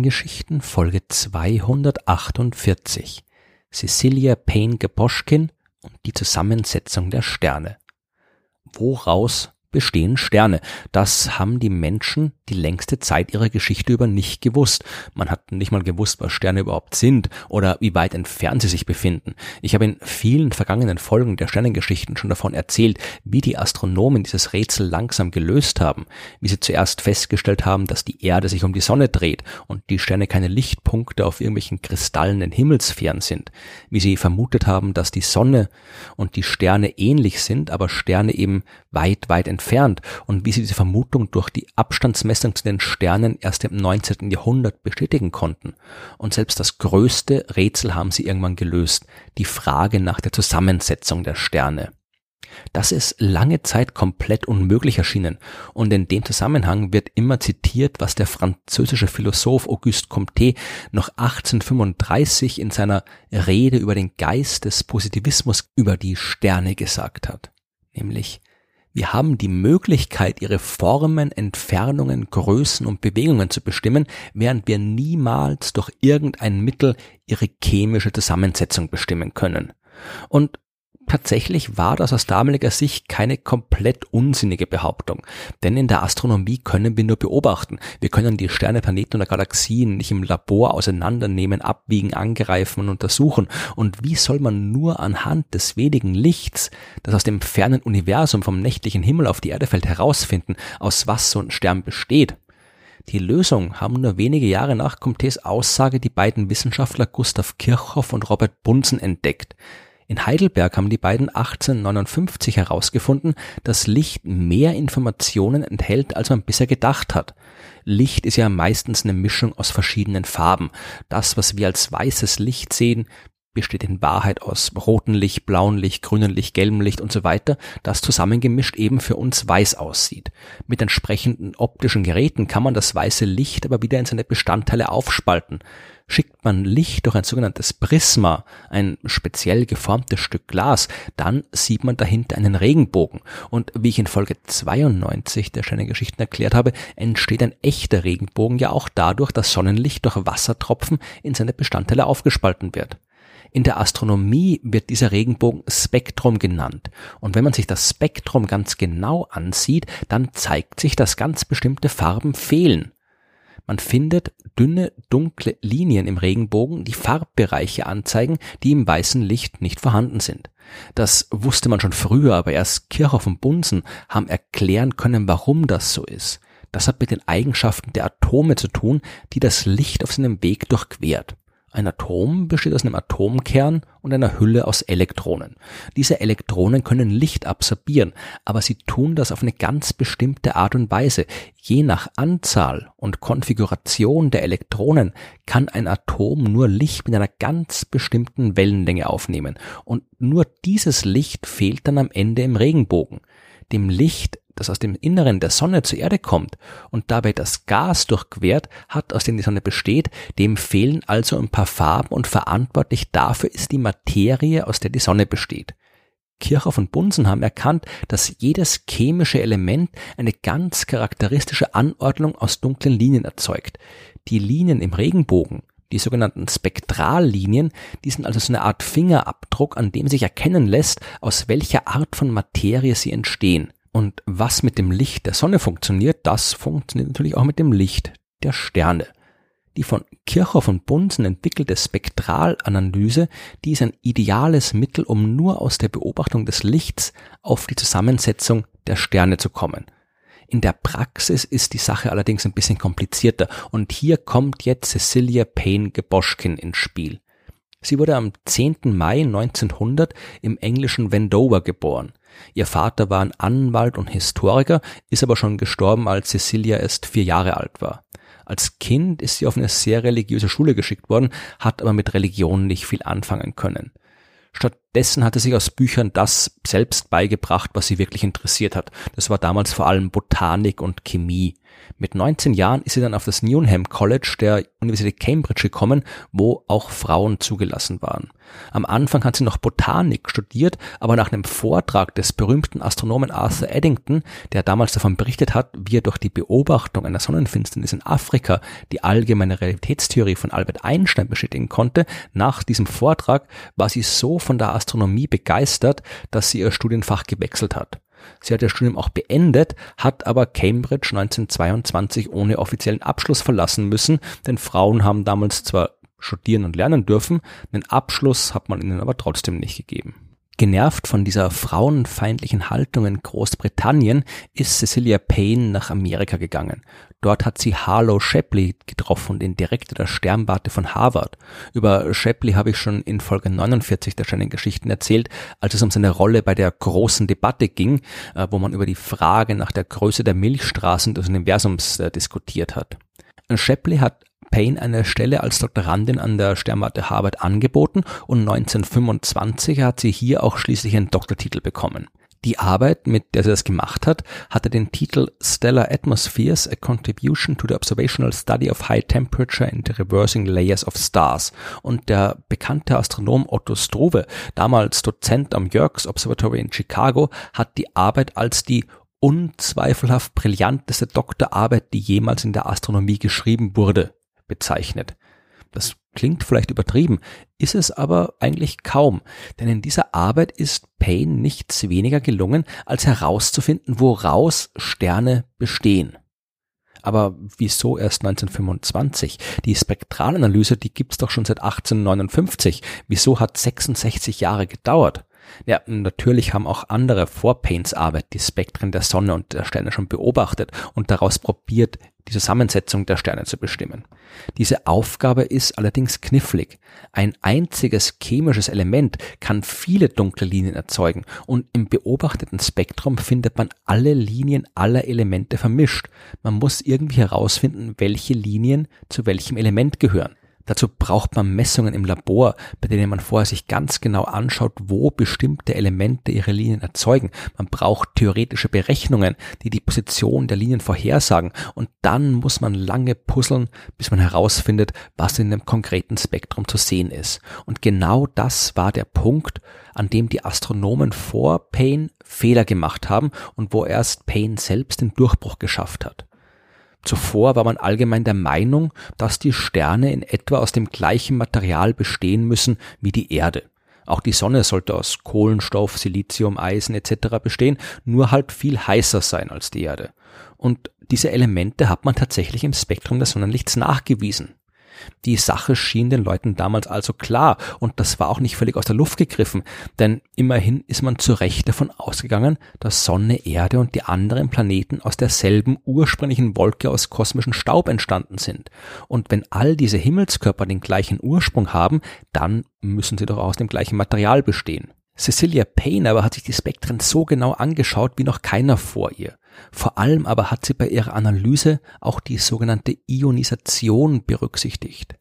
Sternengeschichten Folge 248 Cecilia Payne-Gaposchkin und die Zusammensetzung der Sterne. Woraus bestehen Sterne. Das haben die Menschen die längste Zeit ihrer Geschichte über nicht gewusst. Man hat nicht mal gewusst, was Sterne überhaupt sind oder wie weit entfernt sie sich befinden. Ich habe in vielen vergangenen Folgen der Sternengeschichten schon davon erzählt, wie die Astronomen dieses Rätsel langsam gelöst haben, wie sie zuerst festgestellt haben, dass die Erde sich um die Sonne dreht und die Sterne keine Lichtpunkte auf irgendwelchen kristallenen Himmelsphären sind, wie sie vermutet haben, dass die Sonne und die Sterne ähnlich sind, aber Sterne eben weit, weit entfernt und wie sie diese Vermutung durch die Abstandsmessung zu den Sternen erst im 19. Jahrhundert bestätigen konnten. Und selbst das größte Rätsel haben sie irgendwann gelöst, die Frage nach der Zusammensetzung der Sterne. Das ist lange Zeit komplett unmöglich erschienen und in dem Zusammenhang wird immer zitiert, was der französische Philosoph Auguste Comte noch 1835 in seiner Rede über den Geist des Positivismus über die Sterne gesagt hat. Nämlich, wir haben die Möglichkeit, ihre Formen, Entfernungen, Größen und Bewegungen zu bestimmen, während wir niemals durch irgendein Mittel ihre chemische Zusammensetzung bestimmen können. Und Tatsächlich war das aus damaliger Sicht keine komplett unsinnige Behauptung, denn in der Astronomie können wir nur beobachten. Wir können die Sterne, Planeten oder Galaxien nicht im Labor auseinandernehmen, abwiegen, angreifen und untersuchen. Und wie soll man nur anhand des wenigen Lichts, das aus dem fernen Universum vom nächtlichen Himmel auf die Erde fällt, herausfinden, aus was so ein Stern besteht? Die Lösung haben nur wenige Jahre nach Comtes Aussage die beiden Wissenschaftler Gustav Kirchhoff und Robert Bunsen entdeckt. In Heidelberg haben die beiden 1859 herausgefunden, dass Licht mehr Informationen enthält, als man bisher gedacht hat. Licht ist ja meistens eine Mischung aus verschiedenen Farben. Das, was wir als weißes Licht sehen, besteht in Wahrheit aus rotem Licht, blauem Licht, grünem Licht, gelbem Licht und so weiter, das zusammengemischt eben für uns weiß aussieht. Mit entsprechenden optischen Geräten kann man das weiße Licht aber wieder in seine Bestandteile aufspalten. Schickt man Licht durch ein sogenanntes Prisma, ein speziell geformtes Stück Glas, dann sieht man dahinter einen Regenbogen. Und wie ich in Folge 92 der Schönen Geschichten erklärt habe, entsteht ein echter Regenbogen ja auch dadurch, dass Sonnenlicht durch Wassertropfen in seine Bestandteile aufgespalten wird. In der Astronomie wird dieser Regenbogen Spektrum genannt. Und wenn man sich das Spektrum ganz genau ansieht, dann zeigt sich, dass ganz bestimmte Farben fehlen. Man findet dünne, dunkle Linien im Regenbogen, die Farbbereiche anzeigen, die im weißen Licht nicht vorhanden sind. Das wusste man schon früher, aber erst Kirchhoff und Bunsen haben erklären können, warum das so ist. Das hat mit den Eigenschaften der Atome zu tun, die das Licht auf seinem Weg durchquert. Ein Atom besteht aus einem Atomkern und einer Hülle aus Elektronen. Diese Elektronen können Licht absorbieren, aber sie tun das auf eine ganz bestimmte Art und Weise. Je nach Anzahl und Konfiguration der Elektronen kann ein Atom nur Licht mit einer ganz bestimmten Wellenlänge aufnehmen. Und nur dieses Licht fehlt dann am Ende im Regenbogen. Dem Licht das aus dem Inneren der Sonne zur Erde kommt und dabei das Gas durchquert hat, aus dem die Sonne besteht, dem fehlen also ein paar Farben und verantwortlich dafür ist die Materie, aus der die Sonne besteht. Kirchhoff und Bunsen haben erkannt, dass jedes chemische Element eine ganz charakteristische Anordnung aus dunklen Linien erzeugt. Die Linien im Regenbogen, die sogenannten Spektrallinien, die sind also so eine Art Fingerabdruck, an dem sich erkennen lässt, aus welcher Art von Materie sie entstehen. Und was mit dem Licht der Sonne funktioniert, das funktioniert natürlich auch mit dem Licht der Sterne. Die von Kirchhoff und Bunsen entwickelte Spektralanalyse, die ist ein ideales Mittel, um nur aus der Beobachtung des Lichts auf die Zusammensetzung der Sterne zu kommen. In der Praxis ist die Sache allerdings ein bisschen komplizierter und hier kommt jetzt Cecilia Payne-Geboschkin ins Spiel. Sie wurde am 10. Mai 1900 im englischen Wendover geboren. Ihr Vater war ein Anwalt und Historiker, ist aber schon gestorben, als Cecilia erst vier Jahre alt war. Als Kind ist sie auf eine sehr religiöse Schule geschickt worden, hat aber mit Religion nicht viel anfangen können. Statt Stattdessen hat sie sich aus Büchern das selbst beigebracht, was sie wirklich interessiert hat. Das war damals vor allem Botanik und Chemie. Mit 19 Jahren ist sie dann auf das Newnham College der Universität Cambridge gekommen, wo auch Frauen zugelassen waren. Am Anfang hat sie noch Botanik studiert, aber nach einem Vortrag des berühmten Astronomen Arthur Eddington, der damals davon berichtet hat, wie er durch die Beobachtung einer Sonnenfinsternis in Afrika die allgemeine Realitätstheorie von Albert Einstein bestätigen konnte, nach diesem Vortrag war sie so von der Astronomie begeistert, dass sie ihr Studienfach gewechselt hat. Sie hat ihr Studium auch beendet, hat aber Cambridge 1922 ohne offiziellen Abschluss verlassen müssen, denn Frauen haben damals zwar studieren und lernen dürfen, einen Abschluss hat man ihnen aber trotzdem nicht gegeben. Genervt von dieser frauenfeindlichen Haltung in Großbritannien ist Cecilia Payne nach Amerika gegangen. Dort hat sie Harlow Shapley getroffen, den Direktor der Sternwarte von Harvard. Über Shapley habe ich schon in Folge 49 der Geschichten erzählt, als es um seine Rolle bei der großen Debatte ging, äh, wo man über die Frage nach der Größe der Milchstraßen des Universums äh, diskutiert hat. Shapley hat Payne eine Stelle als Doktorandin an der Sternwarte Harvard angeboten und 1925 hat sie hier auch schließlich einen Doktortitel bekommen. Die Arbeit, mit der sie das gemacht hat, hatte den Titel Stellar Atmospheres, a Contribution to the Observational Study of High Temperature the Reversing Layers of Stars. Und der bekannte Astronom Otto Struve, damals Dozent am Yerkes Observatory in Chicago, hat die Arbeit als die unzweifelhaft brillanteste Doktorarbeit, die jemals in der Astronomie geschrieben wurde, bezeichnet. Das klingt vielleicht übertrieben, ist es aber eigentlich kaum, denn in dieser Arbeit ist Payne nichts weniger gelungen, als herauszufinden, woraus Sterne bestehen. Aber wieso erst 1925? Die Spektralanalyse, die gibt's doch schon seit 1859. Wieso hat 66 Jahre gedauert? Ja, natürlich haben auch andere vor Paynes Arbeit die Spektren der Sonne und der Sterne schon beobachtet und daraus probiert, die Zusammensetzung der Sterne zu bestimmen. Diese Aufgabe ist allerdings knifflig. Ein einziges chemisches Element kann viele dunkle Linien erzeugen und im beobachteten Spektrum findet man alle Linien aller Elemente vermischt. Man muss irgendwie herausfinden, welche Linien zu welchem Element gehören. Dazu braucht man Messungen im Labor, bei denen man vorher sich ganz genau anschaut, wo bestimmte Elemente ihre Linien erzeugen. Man braucht theoretische Berechnungen, die die Position der Linien vorhersagen. Und dann muss man lange puzzeln, bis man herausfindet, was in dem konkreten Spektrum zu sehen ist. Und genau das war der Punkt, an dem die Astronomen vor Payne Fehler gemacht haben und wo erst Payne selbst den Durchbruch geschafft hat. Zuvor war man allgemein der Meinung, dass die Sterne in etwa aus dem gleichen Material bestehen müssen wie die Erde. Auch die Sonne sollte aus Kohlenstoff, Silizium, Eisen etc. bestehen, nur halt viel heißer sein als die Erde. Und diese Elemente hat man tatsächlich im Spektrum des Sonnenlichts nachgewiesen. Die Sache schien den Leuten damals also klar und das war auch nicht völlig aus der Luft gegriffen, denn immerhin ist man zu Recht davon ausgegangen, dass Sonne, Erde und die anderen Planeten aus derselben ursprünglichen Wolke aus kosmischen Staub entstanden sind. Und wenn all diese Himmelskörper den gleichen Ursprung haben, dann müssen sie doch aus dem gleichen Material bestehen. Cecilia Payne aber hat sich die Spektren so genau angeschaut wie noch keiner vor ihr. Vor allem aber hat sie bei ihrer Analyse auch die sogenannte Ionisation berücksichtigt.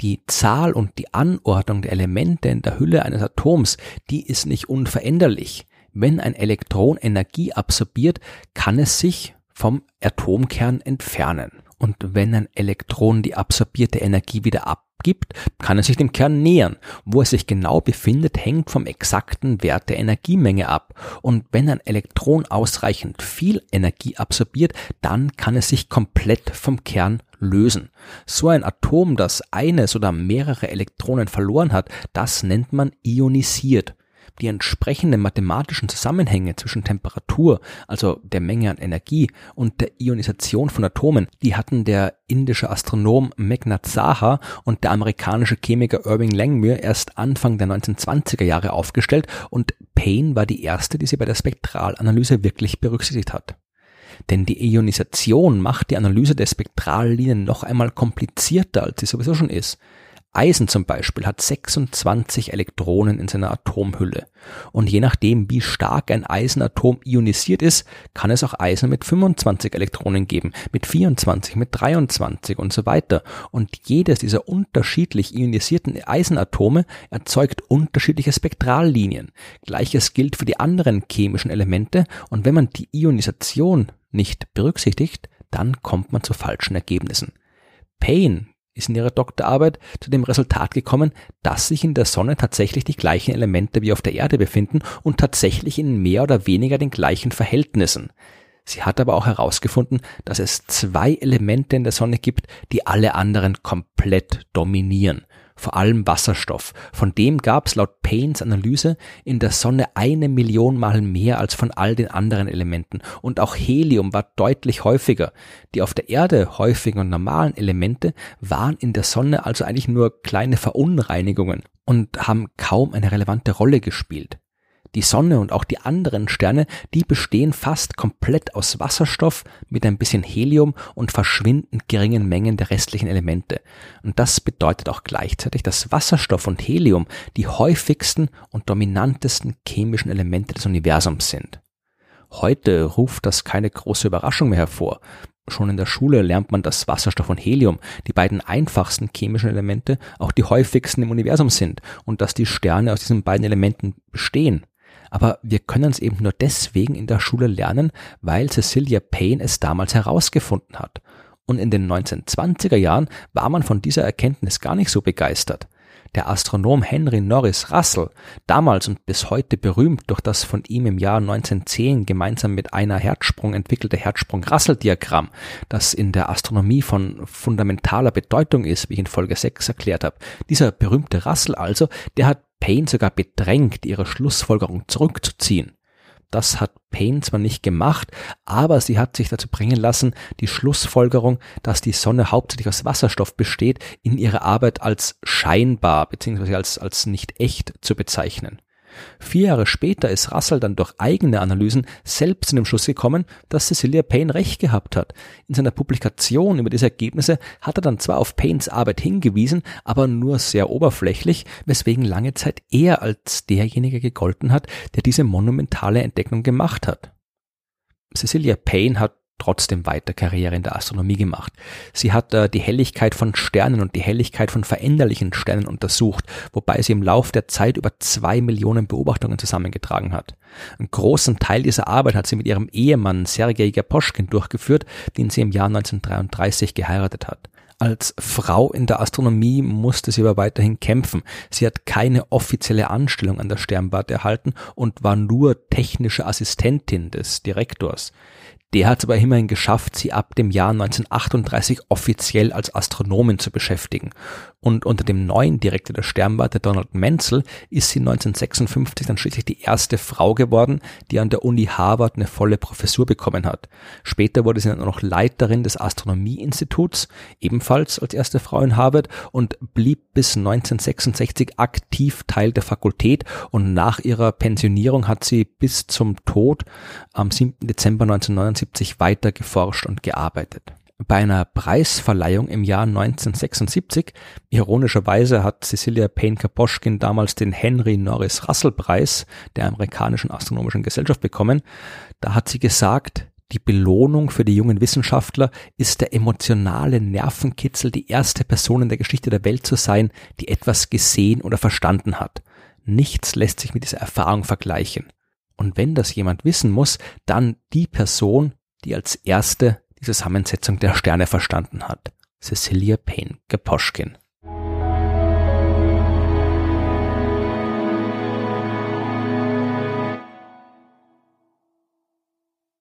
Die Zahl und die Anordnung der Elemente in der Hülle eines Atoms, die ist nicht unveränderlich. Wenn ein Elektron Energie absorbiert, kann es sich vom Atomkern entfernen. Und wenn ein Elektron die absorbierte Energie wieder ab gibt, kann es sich dem Kern nähern. Wo es sich genau befindet, hängt vom exakten Wert der Energiemenge ab. Und wenn ein Elektron ausreichend viel Energie absorbiert, dann kann es sich komplett vom Kern lösen. So ein Atom, das eines oder mehrere Elektronen verloren hat, das nennt man ionisiert die entsprechenden mathematischen Zusammenhänge zwischen Temperatur, also der Menge an Energie und der Ionisation von Atomen, die hatten der indische Astronom Meghnad Saha und der amerikanische Chemiker Irving Langmuir erst Anfang der 1920er Jahre aufgestellt und Payne war die erste, die sie bei der Spektralanalyse wirklich berücksichtigt hat. Denn die Ionisation macht die Analyse der Spektrallinien noch einmal komplizierter, als sie sowieso schon ist. Eisen zum Beispiel hat 26 Elektronen in seiner Atomhülle. Und je nachdem, wie stark ein Eisenatom ionisiert ist, kann es auch Eisen mit 25 Elektronen geben, mit 24, mit 23 und so weiter. Und jedes dieser unterschiedlich ionisierten Eisenatome erzeugt unterschiedliche Spektrallinien. Gleiches gilt für die anderen chemischen Elemente. Und wenn man die Ionisation nicht berücksichtigt, dann kommt man zu falschen Ergebnissen. Payne ist in ihrer Doktorarbeit zu dem Resultat gekommen, dass sich in der Sonne tatsächlich die gleichen Elemente wie auf der Erde befinden und tatsächlich in mehr oder weniger den gleichen Verhältnissen. Sie hat aber auch herausgefunden, dass es zwei Elemente in der Sonne gibt, die alle anderen komplett dominieren vor allem Wasserstoff. Von dem gab es laut Paynes Analyse in der Sonne eine Million Mal mehr als von all den anderen Elementen. Und auch Helium war deutlich häufiger. Die auf der Erde häufigen und normalen Elemente waren in der Sonne also eigentlich nur kleine Verunreinigungen und haben kaum eine relevante Rolle gespielt. Die Sonne und auch die anderen Sterne, die bestehen fast komplett aus Wasserstoff mit ein bisschen Helium und verschwindend geringen Mengen der restlichen Elemente. Und das bedeutet auch gleichzeitig, dass Wasserstoff und Helium die häufigsten und dominantesten chemischen Elemente des Universums sind. Heute ruft das keine große Überraschung mehr hervor. Schon in der Schule lernt man, dass Wasserstoff und Helium, die beiden einfachsten chemischen Elemente, auch die häufigsten im Universum sind und dass die Sterne aus diesen beiden Elementen bestehen. Aber wir können es eben nur deswegen in der Schule lernen, weil Cecilia Payne es damals herausgefunden hat. Und in den 1920er Jahren war man von dieser Erkenntnis gar nicht so begeistert. Der Astronom Henry Norris Russell, damals und bis heute berühmt durch das von ihm im Jahr 1910 gemeinsam mit einer Herzsprung entwickelte Herzsprung-Russell-Diagramm, das in der Astronomie von fundamentaler Bedeutung ist, wie ich in Folge 6 erklärt habe. Dieser berühmte Russell also, der hat Payne sogar bedrängt, ihre Schlussfolgerung zurückzuziehen. Das hat Payne zwar nicht gemacht, aber sie hat sich dazu bringen lassen, die Schlussfolgerung, dass die Sonne hauptsächlich aus Wasserstoff besteht, in ihrer Arbeit als scheinbar bzw. als, als nicht echt zu bezeichnen. Vier Jahre später ist Russell dann durch eigene Analysen selbst in den Schluss gekommen, dass Cecilia Payne recht gehabt hat. In seiner Publikation über diese Ergebnisse hat er dann zwar auf Paynes Arbeit hingewiesen, aber nur sehr oberflächlich, weswegen lange Zeit er als derjenige gegolten hat, der diese monumentale Entdeckung gemacht hat. Cecilia Payne hat trotzdem weiter Karriere in der Astronomie gemacht. Sie hat äh, die Helligkeit von Sternen und die Helligkeit von veränderlichen Sternen untersucht, wobei sie im Lauf der Zeit über zwei Millionen Beobachtungen zusammengetragen hat. Einen großen Teil dieser Arbeit hat sie mit ihrem Ehemann Sergei Gaposchkin durchgeführt, den sie im Jahr 1933 geheiratet hat. Als Frau in der Astronomie musste sie aber weiterhin kämpfen. Sie hat keine offizielle Anstellung an der Sternwarte erhalten und war nur technische Assistentin des Direktors. Der hat es aber immerhin geschafft, sie ab dem Jahr 1938 offiziell als Astronomin zu beschäftigen. Und unter dem neuen Direktor der Sternwarte, Donald Menzel, ist sie 1956 dann schließlich die erste Frau geworden, die an der Uni Harvard eine volle Professur bekommen hat. Später wurde sie dann auch noch Leiterin des Astronomieinstituts, ebenfalls als erste Frau in Harvard, und blieb bis 1966 aktiv Teil der Fakultät und nach ihrer Pensionierung hat sie bis zum Tod am 7. Dezember 1979 1978 weiter geforscht und gearbeitet. Bei einer Preisverleihung im Jahr 1976, ironischerweise hat Cecilia Payne Kaposchkin damals den Henry Norris Russell Preis der amerikanischen astronomischen Gesellschaft bekommen, da hat sie gesagt, die Belohnung für die jungen Wissenschaftler ist der emotionale Nervenkitzel, die erste Person in der Geschichte der Welt zu sein, die etwas gesehen oder verstanden hat. Nichts lässt sich mit dieser Erfahrung vergleichen. Und wenn das jemand wissen muss, dann die Person, die als erste die Zusammensetzung der Sterne verstanden hat. Cecilia Payne Gaposchkin.